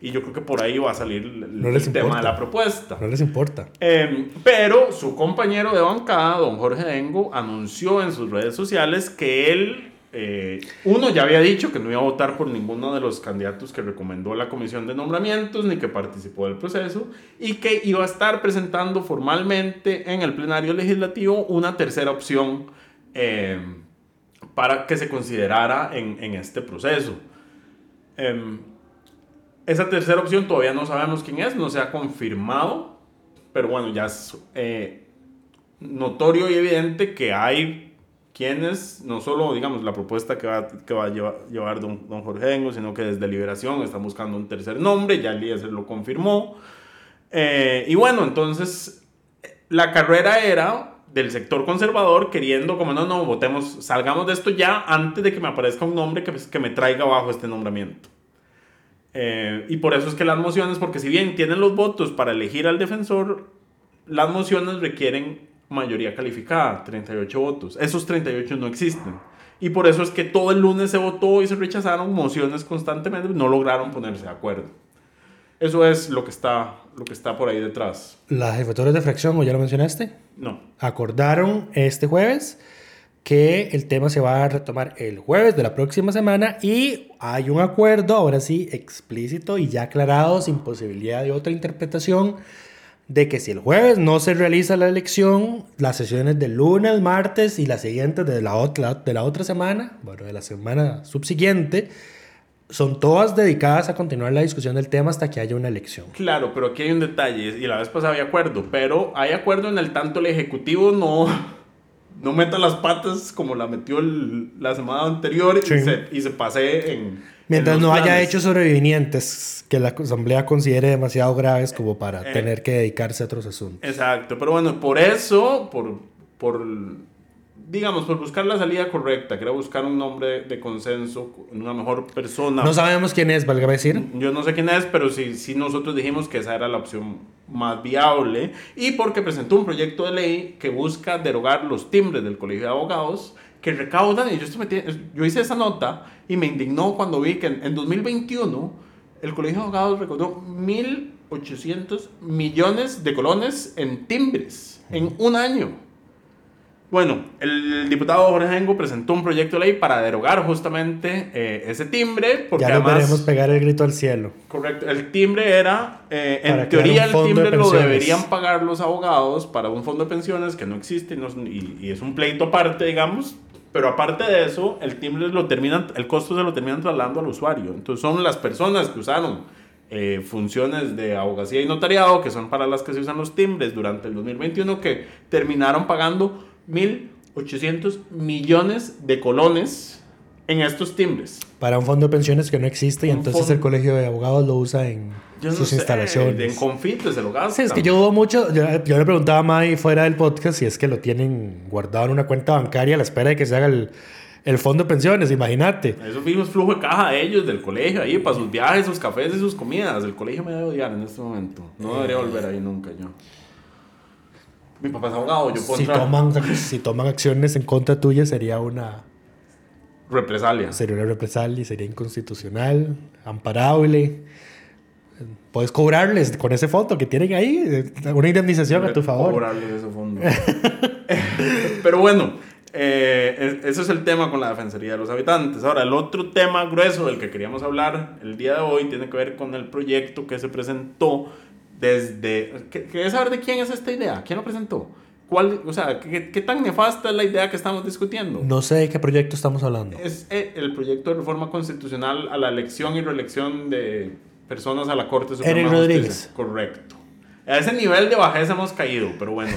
y yo creo que por ahí va a salir el, tema de la propuesta. No les importa. Em, pero su compañero de bancada, don Jorge Dengo, anunció en sus redes sociales que él, eh, uno, ya había dicho que no iba a votar por ninguno de los candidatos que recomendó la comisión de nombramientos ni que participó del proceso y que iba a estar presentando formalmente en el plenario legislativo una tercera opción em, para que se considerara en, en este proceso. Em, esa tercera opción todavía no sabemos quién es, no se ha confirmado, pero bueno, ya es eh, notorio y evidente que hay quienes, no solo digamos la propuesta que va, que va a llevar, don, don, Jorge Engo, sino que desde Liberación están buscando un tercer nombre, ya se lo confirmó. Eh, y bueno, entonces la carrera era del sector conservador queriendo como no, no, votemos, salgamos de esto ya antes de que me aparezca un nombre que, que me traiga bajo este nombramiento. Eh, y por eso es que las mociones, porque si bien tienen los votos para elegir al defensor, las mociones requieren mayoría calificada, 38 votos. Esos 38 no existen. Y por eso es que todo el lunes se votó y se rechazaron mociones constantemente, no lograron ponerse de acuerdo. Eso es lo que está, lo que está por ahí detrás. ¿Las jefaturas de fracción, o ya lo mencionaste? No. Acordaron este jueves que el tema se va a retomar el jueves de la próxima semana y hay un acuerdo, ahora sí, explícito y ya aclarado, sin posibilidad de otra interpretación, de que si el jueves no se realiza la elección, las sesiones del lunes, martes y las siguientes de la otra, de la otra semana, bueno, de la semana subsiguiente, son todas dedicadas a continuar la discusión del tema hasta que haya una elección. Claro, pero aquí hay un detalle, y la vez pasada había acuerdo, pero hay acuerdo en el tanto el Ejecutivo no no meta las patas como la metió la semana anterior y, se, y, se, pase en... Mientras no haya hechos sobrevivientes que la Asamblea considere demasiado graves como para eh, tener que dedicarse a otros asuntos. Exacto, pero bueno, por eso, por, por digamos, por buscar la salida correcta, que era buscar un nombre de consenso, una mejor persona. No sabemos quién es, valga decir. Yo no sé quién es, pero sí, sí nosotros dijimos que esa era la opción más viable y porque presentó un proyecto de ley que busca derogar los timbres del Colegio de Abogados que recaudan, y yo, yo hice esa nota y me indignó cuando vi que en, en 2021 el Colegio de Abogados recaudó 1.800 millones de colones en timbres en un año. Bueno, el diputado Jorge Engo presentó un proyecto de ley para derogar justamente eh, ese timbre. Porque ya no veremos pegar el grito al cielo. Correcto. El timbre era, eh, en teoría, el timbre lo deberían pagar los abogados para un fondo de pensiones que no existe y, es un pleito aparte, digamos. Pero aparte de eso, el timbre lo terminan, el costo se lo terminan trasladando al usuario. Entonces son las personas que usaron eh, funciones de abogacía y notariado, que son para las que se usan los timbres durante el 2021, que terminaron pagando 1.800 millones de colones en estos timbres. Para un fondo de pensiones que no existe y entonces el colegio de abogados lo usa en sus instalaciones. En confites se lo gasta. Sí, es que yo dudo mucho. Yo, le preguntaba a Mai fuera del podcast si es que lo tienen guardado en una cuenta bancaria a la espera de que se haga el, el fondo de pensiones, imagínate. Eso es flujo de caja de ellos, del colegio, ahí, para sus viajes, sus cafés y sus comidas. El colegio me debe odiar en este momento. No debería volver ahí nunca yo. Mi papá es abogado, yo puedo si toman, si toman acciones en contra tuya sería una... Represalia. Sería una represalia, sería inconstitucional, amparable. Puedes cobrarles con ese fondo que tienen ahí una indemnización a tu favor. Cobrarles ese fondo. Pero bueno, eh, eso es el tema con la Defensoría de los Habitantes. Ahora, el otro tema grueso del que queríamos hablar el día de hoy tiene que ver con el proyecto que se presentó desde... ¿Querés saber de quién es esta idea? ¿Quién lo presentó? ¿Cuál, o sea, ¿qué, ¿qué, tan nefasta es la idea que estamos discutiendo? No sé de qué proyecto estamos hablando. Es eh, el proyecto de reforma constitucional a la elección y reelección de personas a la Corte Suprema Eric Rodríguez. Correcto. A ese nivel de bajeza hemos caído, pero bueno.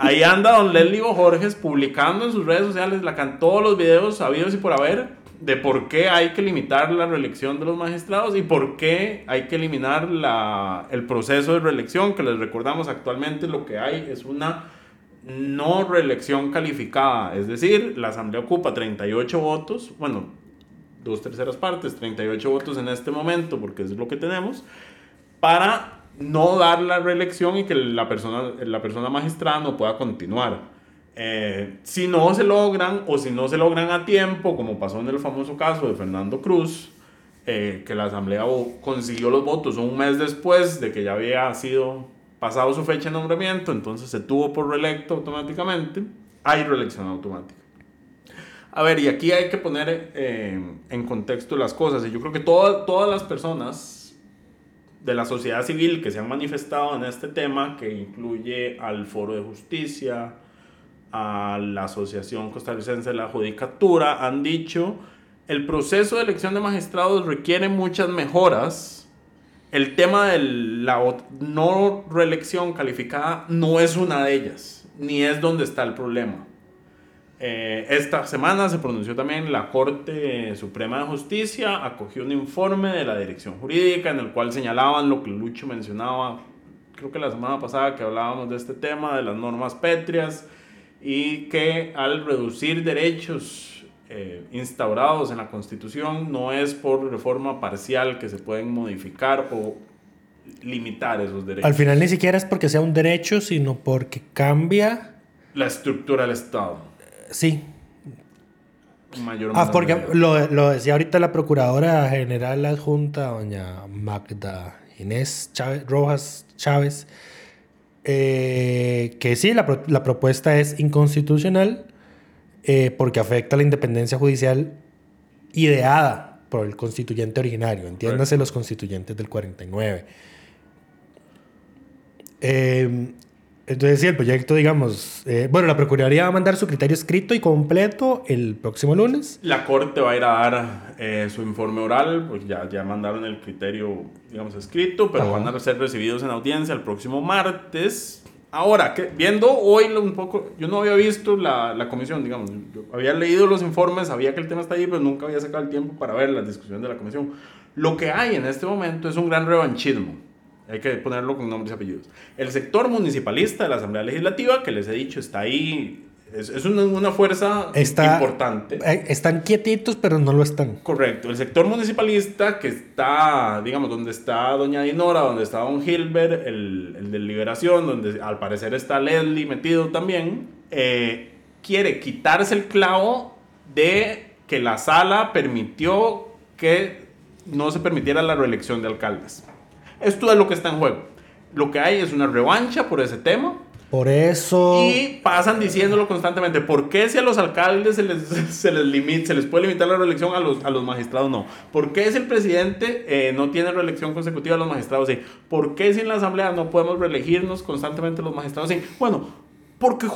Ahí anda don Leslie Borges publicando en sus redes sociales la, todos los videos sabidos y por haber de por qué hay que limitar la reelección de los magistrados y por qué hay que eliminar la, el proceso de reelección, que les recordamos actualmente lo que hay es una no reelección calificada, es decir, la Asamblea ocupa 38 votos, bueno, dos terceras partes, 38 votos en este momento, porque es lo que tenemos, para no dar la reelección y que la persona, la persona magistrada no pueda continuar. Eh, si no se logran o si no se logran a tiempo, como pasó en el famoso caso de Fernando Cruz, eh, que la Asamblea consiguió los votos un mes después de que ya había sido pasado su fecha de nombramiento, entonces se tuvo por reelecto automáticamente, hay reelección automática. A ver, y aquí hay que poner eh, en contexto las cosas, y yo creo que todas las personas de la sociedad civil que se han manifestado en este tema, que incluye al Foro de Justicia, a la Asociación Costarricense de la Judicatura han dicho el proceso de elección de magistrados requiere muchas mejoras. El tema de la no reelección calificada no es una de ellas, ni es donde está el problema. Eh, esta semana se pronunció también la Corte Suprema de Justicia, acogió un informe de la Dirección Jurídica en el cual señalaban lo que Lucho mencionaba, creo que la semana pasada que hablábamos de este tema, de las normas pétreas, y que al reducir derechos eh, instaurados en la Constitución no es por reforma parcial que se pueden modificar o limitar esos derechos. Al final ni siquiera es porque sea un derecho, sino porque cambia la estructura del Estado. Sí. ah, porque lo, lo, decía ahorita la Procuradora General Adjunta, doña Magda Inés Chávez, Rojas Chávez, eh, que sí, la, la, propuesta es inconstitucional eh, porque afecta la independencia judicial ideada por el constituyente originario, entiéndase los constituyentes del 49. Eh, entonces, sí, el proyecto, digamos, eh, bueno, la Procuraduría va a mandar su criterio escrito y completo el próximo lunes. La Corte va a ir a dar eh, su informe oral, pues ya, ya mandaron el criterio, digamos, escrito, pero van a ser recibidos en audiencia el próximo martes. Ahora, que, viendo hoy un poco, yo no había visto la, la comisión, digamos, yo había leído los informes, sabía que el tema está ahí, pero nunca había sacado el tiempo para ver la discusión de la comisión. Lo que hay en este momento es un gran revanchismo hay que ponerlo con nombres y apellidos. El sector municipalista de la Asamblea Legislativa, que les he dicho, está ahí. Es, es una, una, fuerza importante. Eh, están quietitos, pero no lo están. Correcto. El sector municipalista, que está, digamos, donde está Doña Dinora, donde está Don Gilbert, el, el de Liberación, donde al parecer está Leslie metido también, eh, quiere quitarse el clavo de que la sala permitió que no se permitiera la reelección de alcaldes. Esto es lo que está en juego. Lo que hay es una revancha por ese tema. Por eso. Y pasan diciéndolo constantemente. ¿Por qué si a los alcaldes se les, se les, limita, se les puede limitar la reelección a los, a los magistrados no? ¿Por qué si el presidente eh, no tiene reelección consecutiva a los magistrados sí? ¿Por qué si en la asamblea no podemos reelegirnos constantemente los magistrados sí? Bueno, porque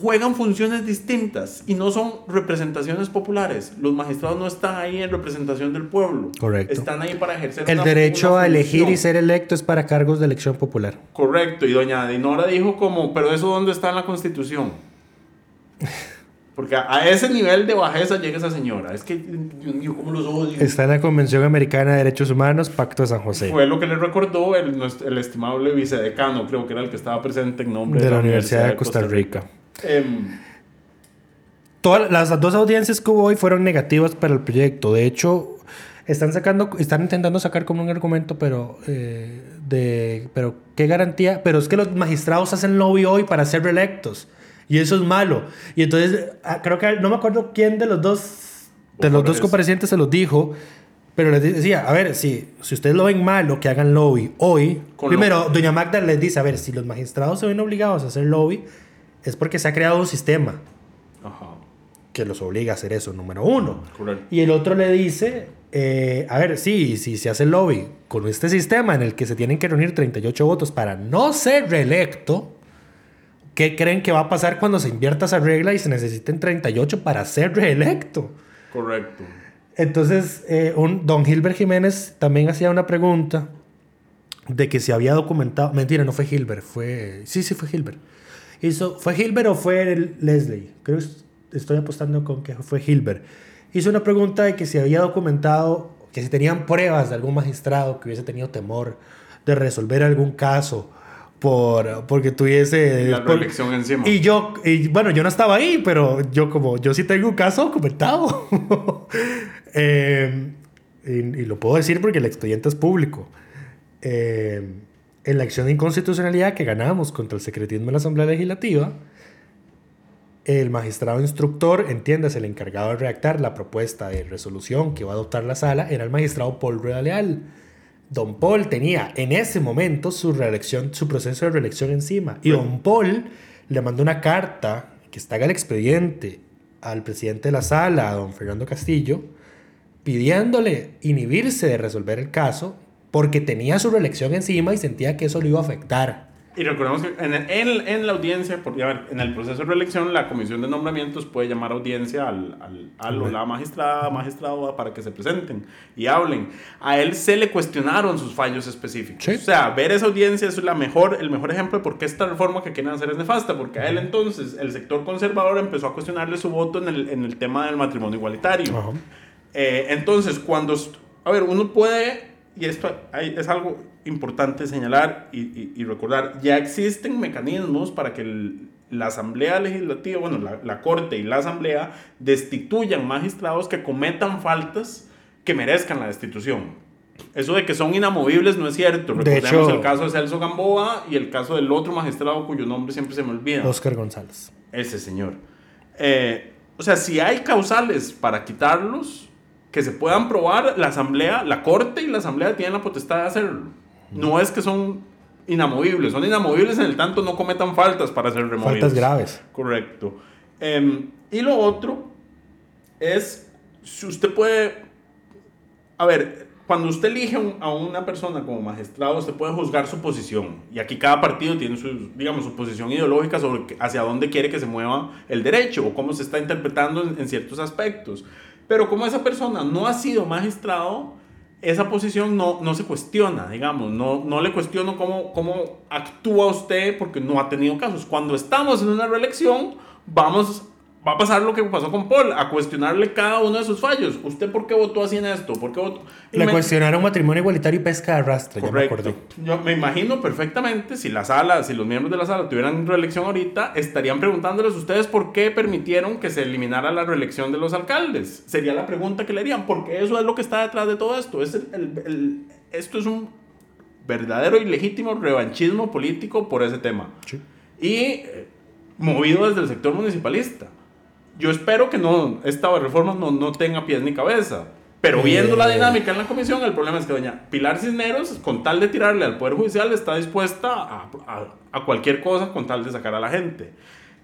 juegan funciones distintas y no son representaciones populares. Los magistrados no están ahí en representación del pueblo. Correcto. Están ahí para ejercer El derecho a elegir y ser electo es para cargos de elección popular. Correcto. Y doña Dinora dijo como, pero eso dónde está en la Constitución? Porque a, ese nivel de bajeza llega esa señora. Es que yo, ¿cómo los odio? Está en la Convención Americana de Derechos Humanos, Pacto de San José. Fue lo que le recordó el, el estimable vicedecano, creo que era el que estaba presente en nombre de, la, Universidad, de Costa, Rica. Em, Todas las dos audiencias que hubo hoy fueron negativas para el proyecto. De hecho, están sacando, están intentando sacar como un argumento, pero eh, de, pero qué garantía. Pero es que los magistrados hacen lobby hoy para ser reelectos y eso es malo. Y entonces ah, creo que no me acuerdo quién de los dos de los dos comparecientes se los dijo. Pero les decía, a ver, si, si ustedes lo ven malo, que hagan lobby hoy. primero, doña Magda les dice, a ver, si los magistrados se ven obligados a hacer lobby, es porque se ha creado un sistema que los obliga a hacer eso, número uno. Y el otro le dice, eh, a ver, sí, si se hace el lobby con este sistema en el que se tienen que reunir 38 votos para no ser reelecto, ¿qué creen que va a pasar cuando se invierta esa regla y se necesiten 38 para ser reelecto? Correcto. Entonces, eh, un, don Gilbert Jiménez también hacía una pregunta de que se había documentado, mentira, no fue Gilbert, fue, sí, sí fue Gilbert Hizo, ¿Fue Hilbert o fue Leslie? Creo que estoy apostando con que fue Hilbert. Hizo una pregunta de que si había documentado, que si tenían pruebas de algún magistrado que hubiese tenido temor de resolver algún caso por, porque tuviese... La reelección encima. Y yo, y bueno, yo no estaba ahí, pero yo como, yo sí tengo un caso documentado. eh, y, y, lo puedo decir porque el expediente es público. Eh, en la acción de inconstitucionalidad que ganamos contra el secretismo en la Asamblea Legislativa, el magistrado instructor, entiéndase, el encargado de redactar la propuesta de resolución que va a adoptar la sala, era el magistrado Paul Rueda Leal. Don Paul tenía en ese momento su reelección, su proceso de reelección encima. Y don Paul le mandó una carta que está en el expediente al presidente de la sala, a don Fernando Castillo, pidiéndole inhibirse de resolver el caso porque tenía su reelección encima y sentía que eso le iba a afectar. Y recordemos que en, en, en la audiencia, porque a ver, en el proceso de reelección, la comisión de nombramientos puede llamar a audiencia al, al, al la magistrada, magistrado para que se presenten y hablen. A él se le cuestionaron sus fallos específicos. O sea, ver esa audiencia es la mejor, el mejor ejemplo de por qué esta reforma que quieren hacer es nefasta, porque a él entonces el sector conservador empezó a cuestionarle su voto en el, en el tema del matrimonio igualitario. Eh, entonces, cuando, a ver, uno puede y esto es algo importante señalar y, recordar, ya existen mecanismos para que la Asamblea Legislativa, bueno, la, Corte y la Asamblea destituyan magistrados que cometan faltas que merezcan la destitución. Eso de que son inamovibles no es cierto. Recordemos el caso de Celso Gamboa y el caso del otro magistrado cuyo nombre siempre se me olvida. Oscar González. Ese señor. Eh, o sea, si hay causales para quitarlos, que se puedan probar, la asamblea, la corte y la asamblea tienen la potestad de hacerlo. No es que son inamovibles, son inamovibles en el tanto no cometan faltas para ser removidos. Faltas graves. Correcto. Em, y lo otro es, si usted puede, a ver, cuando usted elige a una persona como magistrado, usted puede juzgar su posición. Y aquí cada partido tiene su, digamos, su posición ideológica sobre hacia dónde quiere que se mueva el derecho o cómo se está interpretando en, ciertos aspectos. Pero como esa persona no ha sido magistrado, esa posición no, no se cuestiona, digamos, no, no le cuestiono cómo, cómo actúa usted porque no ha tenido casos. Cuando estamos en una reelección, vamos va a pasar lo que pasó con Paul, a cuestionarle cada uno de sus fallos. ¿Usted por qué votó así en esto? ¿Por qué votó? Le cuestionaron matrimonio igualitario y pesca de arrastre, Correcto. me Yo me imagino perfectamente si la sala, si los miembros de la sala tuvieran reelección ahorita, estarían preguntándoles ustedes por qué permitieron que se eliminara la reelección de los alcaldes. Sería la pregunta que le harían, porque eso es lo que está detrás de todo esto. Es el, esto es un verdadero y legítimo revanchismo político por ese tema. Sí. Y eh, movido desde el sector municipalista yo espero que no, esta reforma no, no tenga pies ni cabeza. Pero viendo la dinámica en la comisión, el problema es que doña Pilar Cisneros, con tal de tirarle al Poder Judicial, está dispuesta a, a, cualquier cosa con tal de sacar a la gente.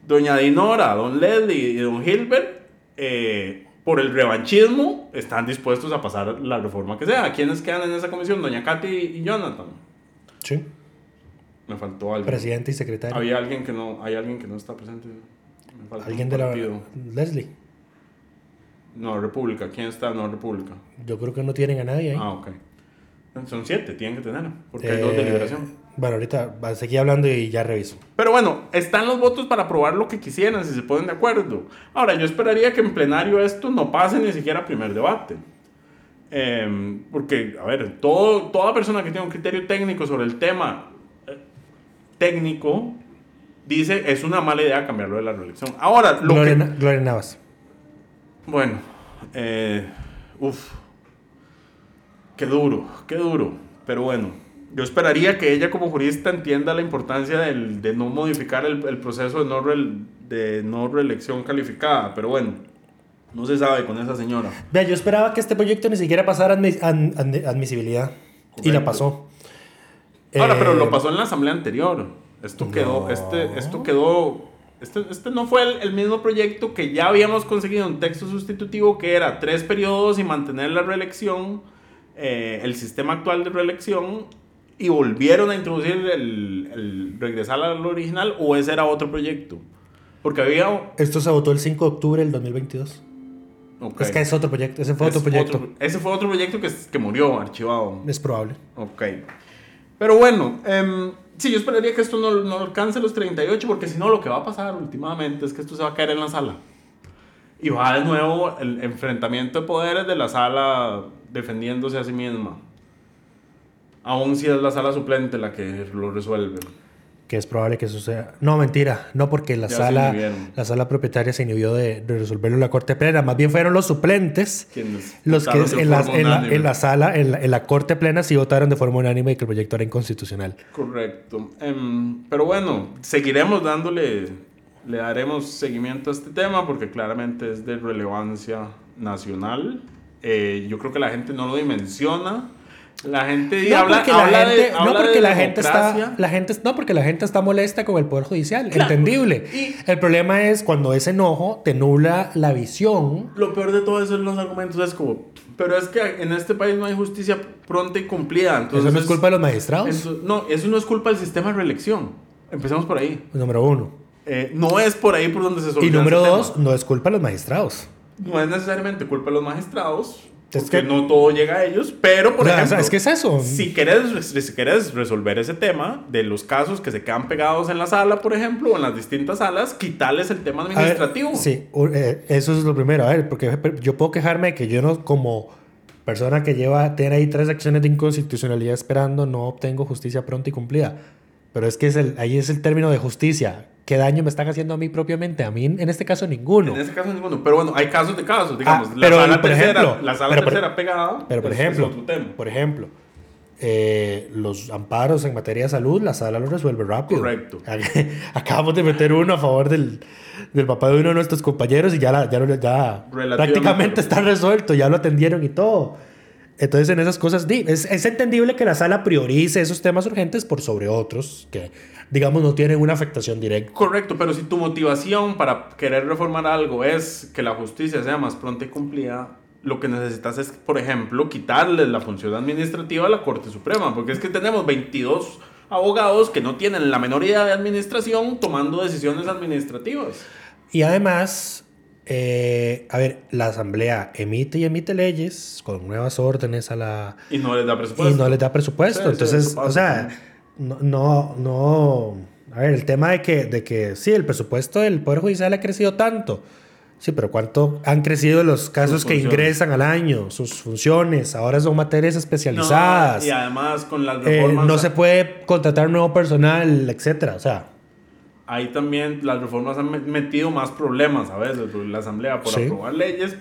Doña Dinora, don Leslie y don Hilbert, eh, por el revanchismo, están dispuestos a pasar la reforma que sea. ¿Quiénes quedan en esa comisión? Doña Katy y Jonathan. Sí. Me faltó algo. Presidente y secretario. Había alguien que no, hay alguien que no está presente. ¿Alguien de la Leslie? No, República. ¿Quién está en No República? Yo creo que no tienen a nadie ahí. Ah, ok. Son siete, tienen que tener, porque hay dos de eh, liberación. Bueno, ahorita seguir hablando y ya reviso. Pero bueno, están los votos para aprobar lo que quisieran, si se ponen de acuerdo. Ahora, yo esperaría que en plenario esto no pase ni siquiera primer debate. Em, porque, a ver, todo, toda persona que tiene un criterio técnico sobre el tema eh, técnico dice es una mala idea cambiarlo de la reelección. Ahora, lo Gloria, que... Gloria Navas. Bueno, eh, uff, qué duro, qué duro. Pero bueno, yo esperaría que ella como jurista entienda la importancia del, de no modificar el, el proceso de no, de no reelección calificada. Pero bueno, no se sabe con esa señora. Vea, yo esperaba que este proyecto ni siquiera pasara admisibilidad. Y la pasó. Ahora, pero lo eh, pasó en la asamblea anterior. Esto quedó, este, esto quedó, este, este no fue el, mismo proyecto que ya habíamos conseguido un texto sustitutivo que era tres periodos y mantener la reelección, eh, el sistema actual de reelección, y volvieron a introducir el, el regresar al original, o ese era otro proyecto. Porque había... Esto se votó el 5 de octubre del 2022. Es que es otro proyecto, ese fue otro proyecto. ese fue otro proyecto que, que murió archivado. Es probable. Ok. Pero bueno, eh, Sí, yo esperaría que esto no, no alcance los 38, porque si no, lo que va a pasar últimamente es que esto se va a caer en la sala. Y va de nuevo el enfrentamiento de poderes de la sala defendiéndose a sí misma. Aún si es la sala suplente la que lo resuelve que es probable que suceda. No, mentira, no porque la sala la sala propietaria se inhibió de, resolverlo en la corte plena, más bien fueron los suplentes los que en la, en, la, sala en la, corte plena sí votaron de forma unánime y que el proyecto era inconstitucional. Correcto. Em, pero bueno, seguiremos dándole le daremos seguimiento a este tema porque claramente es de relevancia nacional. Eh, yo creo que la gente no lo dimensiona la gente no habla, porque la gente, no porque la gente está la gente no porque la gente está molesta con el poder judicial, entendible. el problema es cuando ese enojo te nubla la visión. Lo peor de todo eso es los argumentos es como, pero es que en este país no hay justicia pronta y cumplida. Entonces, eso no es culpa de los magistrados. no, eso no es culpa del sistema de reelección. Empecemos por ahí. Número uno. Eh, no es por ahí por donde se soluciona. Y número dos, no es culpa de los magistrados. No es necesariamente culpa de los magistrados es que no todo llega a ellos, pero por ejemplo, es que es eso. Si quieres, si quieres resolver ese tema de los casos que se quedan pegados en la sala, por ejemplo, o en las distintas salas, quitarles el tema administrativo. sí, eh, eso es lo primero. A ver, porque yo puedo quejarme de que yo no, como persona que lleva, tiene ahí tres acciones de inconstitucionalidad esperando, no obtengo justicia pronta y cumplida. Pero es que es el, ahí es el término de justicia. ¿Qué daño me están haciendo a mí propiamente? A mí, en este caso, ninguno. En este caso, ninguno. Pero bueno, hay casos de casos. Digamos, la sala tercera, la sala tercera pegada. Pero por ejemplo, por ejemplo, eh, los amparos en materia de salud, la sala lo resuelve rápido. Correcto. Acabamos de meter uno a favor del, del papá de uno de nuestros compañeros y ya, ya, ya prácticamente está resuelto, ya lo atendieron y todo. Entonces, en esas cosas, es, es, entendible que la sala priorice esos temas urgentes por sobre otros que, digamos, no tienen una afectación directa. Correcto, pero si tu motivación para querer reformar algo es que la justicia sea más pronta y cumplida, lo que necesitas es, por ejemplo, quitarle la función administrativa a la Corte Suprema, porque es que tenemos 22 abogados que no tienen la menor idea de administración tomando decisiones administrativas. Y además, eh, a ver, la Asamblea emite y emite leyes con nuevas órdenes a la... Y no les da presupuesto. Y no les da presupuesto. Entonces, o sea, no, no, no... A ver, el tema de que, de que sí, el presupuesto del Poder Judicial ha crecido tanto. Sí, pero ¿cuánto han crecido los casos que ingresan al año? Sus funciones, ahora son materias especializadas. y además con las eh, reformas... no se puede contratar nuevo personal, etcétera, o sea ahí también las reformas han metido más problemas a veces. La Asamblea por aprobar leyes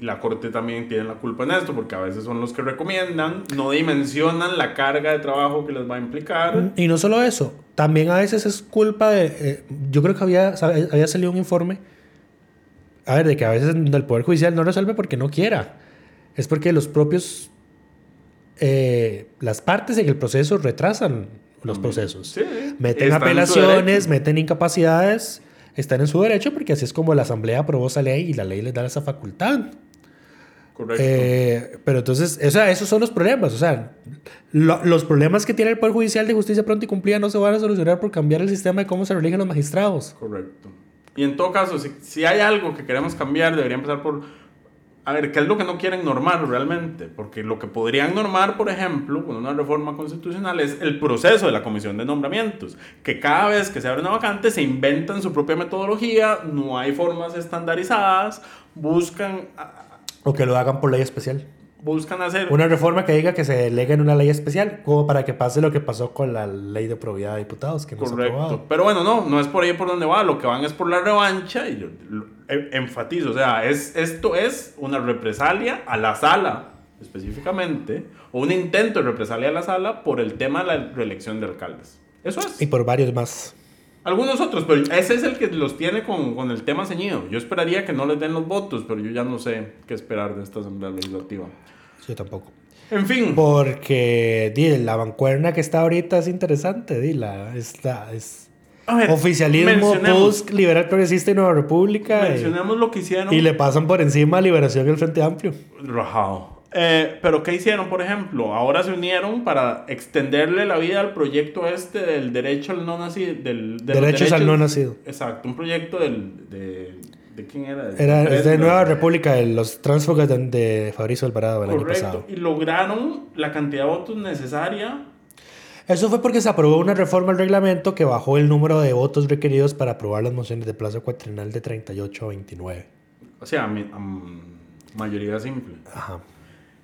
y la Corte también tiene la culpa en esto, porque a veces son los que recomiendan, no dimensionan la carga de trabajo que les va a implicar. Y no solo eso, también a veces es culpa de. Eh, yo creo que había, había salido un informe. A ver, de que a veces el Poder Judicial no resuelve porque no quiera. Es porque los propios. Eh, las partes en el proceso retrasan los procesos. meten apelaciones, meten incapacidades, están en su derecho porque así es como la Asamblea aprobó esa ley y la ley les da esa facultad. Correcto. Eh, pero entonces, o sea, esos son los problemas. O sea, los problemas que tiene el Poder Judicial de Justicia pronto y cumplida no se van a solucionar por cambiar el sistema de cómo se eligen los magistrados. Correcto. Y en todo caso, si, si hay algo que queremos cambiar, debería empezar por a ver, ¿qué es lo que no quieren normar realmente? Porque lo que podrían normar, por ejemplo, con una reforma constitucional es el proceso de la comisión de nombramientos, que cada vez que se abre una vacante se inventan su propia metodología, no hay formas estandarizadas, buscan... O que lo hagan por ley especial buscan hacer... Una reforma que diga que se delegue en una ley especial, como para que pase lo que pasó con la ley de probidad de diputados, que no Correcto. Pero bueno, no, no es por ahí por donde va, lo que van es por la revancha, y e, enfatizo, o sea, es, esto es una represalia a la sala, específicamente, o un intento de represalia a la sala por el tema de la reelección de alcaldes. Eso es. Y por varios más. Algunos otros, pero ese es el que los tiene con, con, el tema ceñido. Yo esperaría que no les den los votos, pero yo ya no sé qué esperar de esta Asamblea Legislativa. Yo tampoco. En fin. Porque di, la bancuerna que está ahorita es interesante. Di, la, está, es oficialismo, post, liberal progresista y Nueva República. Mencionemos lo que hicieron. Y le pasan por encima Liberación y el Frente Amplio. Rajado. Eh, pero ¿qué hicieron, por ejemplo? Ahora se unieron para extenderle la vida al proyecto este del derecho al no nacido. Del, derechos, al no nacido. Exacto, un proyecto del, de, de quién era? Era de Nueva República, de los transfugas de, Fabrizio Alvarado el año pasado. Y lograron la cantidad de votos necesaria. Eso fue porque se aprobó una reforma al reglamento que bajó el número de votos requeridos para aprobar las mociones de plazo cuatrenal de 38 a 29. O sea, mayoría simple. Ajá.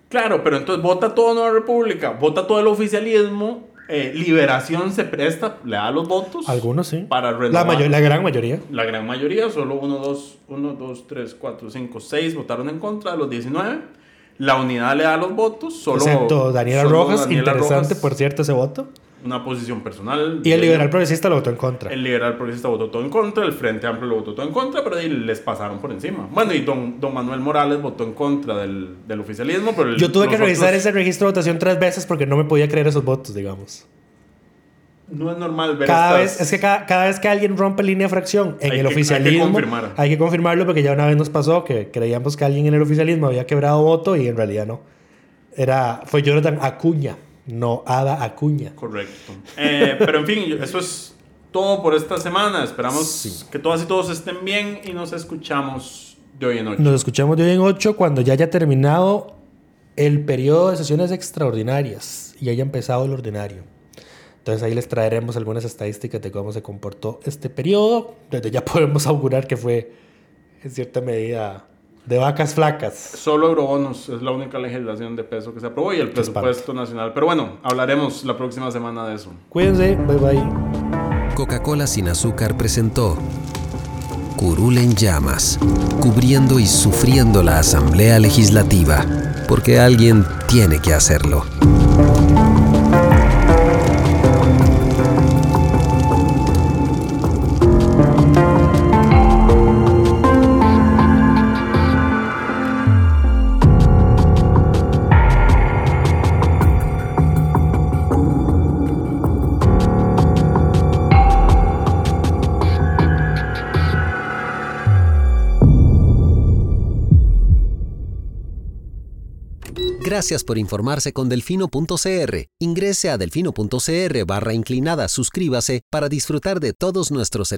Claro, pero entonces vota toda Nueva República, vota todo el oficialismo, eh, Liberación se presta, le da los votos. Algunos sí. Para La, la gran mayoría. La gran mayoría, solo 1, 2, 1, 2, 3, 4, 5, 6 votaron en contra de los 19. La unidad le da los votos, solo. Excepto Daniela Rojas, interesante por cierto ese voto una posición personal. Y el liberal progresista lo votó en contra. El liberal progresista votó todo en contra, el Frente Amplio lo votó todo en contra, pero ahí les pasaron por encima. Bueno, y don, don Manuel Morales votó en contra del, del oficialismo, pero... Yo tuve que revisar ese registro de votación tres veces porque no me podía creer esos votos, digamos. No es normal ver cada vez Es que cada, cada, vez que alguien rompe línea de fracción en el oficialismo... Hay que, confirmar. hay que confirmarlo porque ya una vez nos pasó que creíamos que alguien en el oficialismo había quebrado voto y en realidad no. Era, fue Jonathan Acuña no Ada Acuña. Correcto. Eh, pero en fin, eso es todo por esta semana. Esperamos que todas y todos estén bien y nos escuchamos de hoy en ocho. Nos escuchamos de hoy en ocho cuando ya haya terminado el periodo de sesiones extraordinarias y haya empezado el ordinario. Entonces ahí les traeremos algunas estadísticas de cómo se comportó este periodo. Desde ya podemos augurar que fue en cierta medida de vacas flacas. Solo eurobonos es la única legislación de peso que se aprobó y el presupuesto nacional. Pero bueno, hablaremos la próxima semana de eso. Cuídense, bye bye. Coca-Cola sin azúcar presentó Curul en llamas, cubriendo y sufriendo la Asamblea Legislativa, porque alguien tiene que hacerlo. Gracias por informarse con delfino.cr. Ingrese a delfino.cr barra inclinada, suscríbase para disfrutar de todos nuestros servicios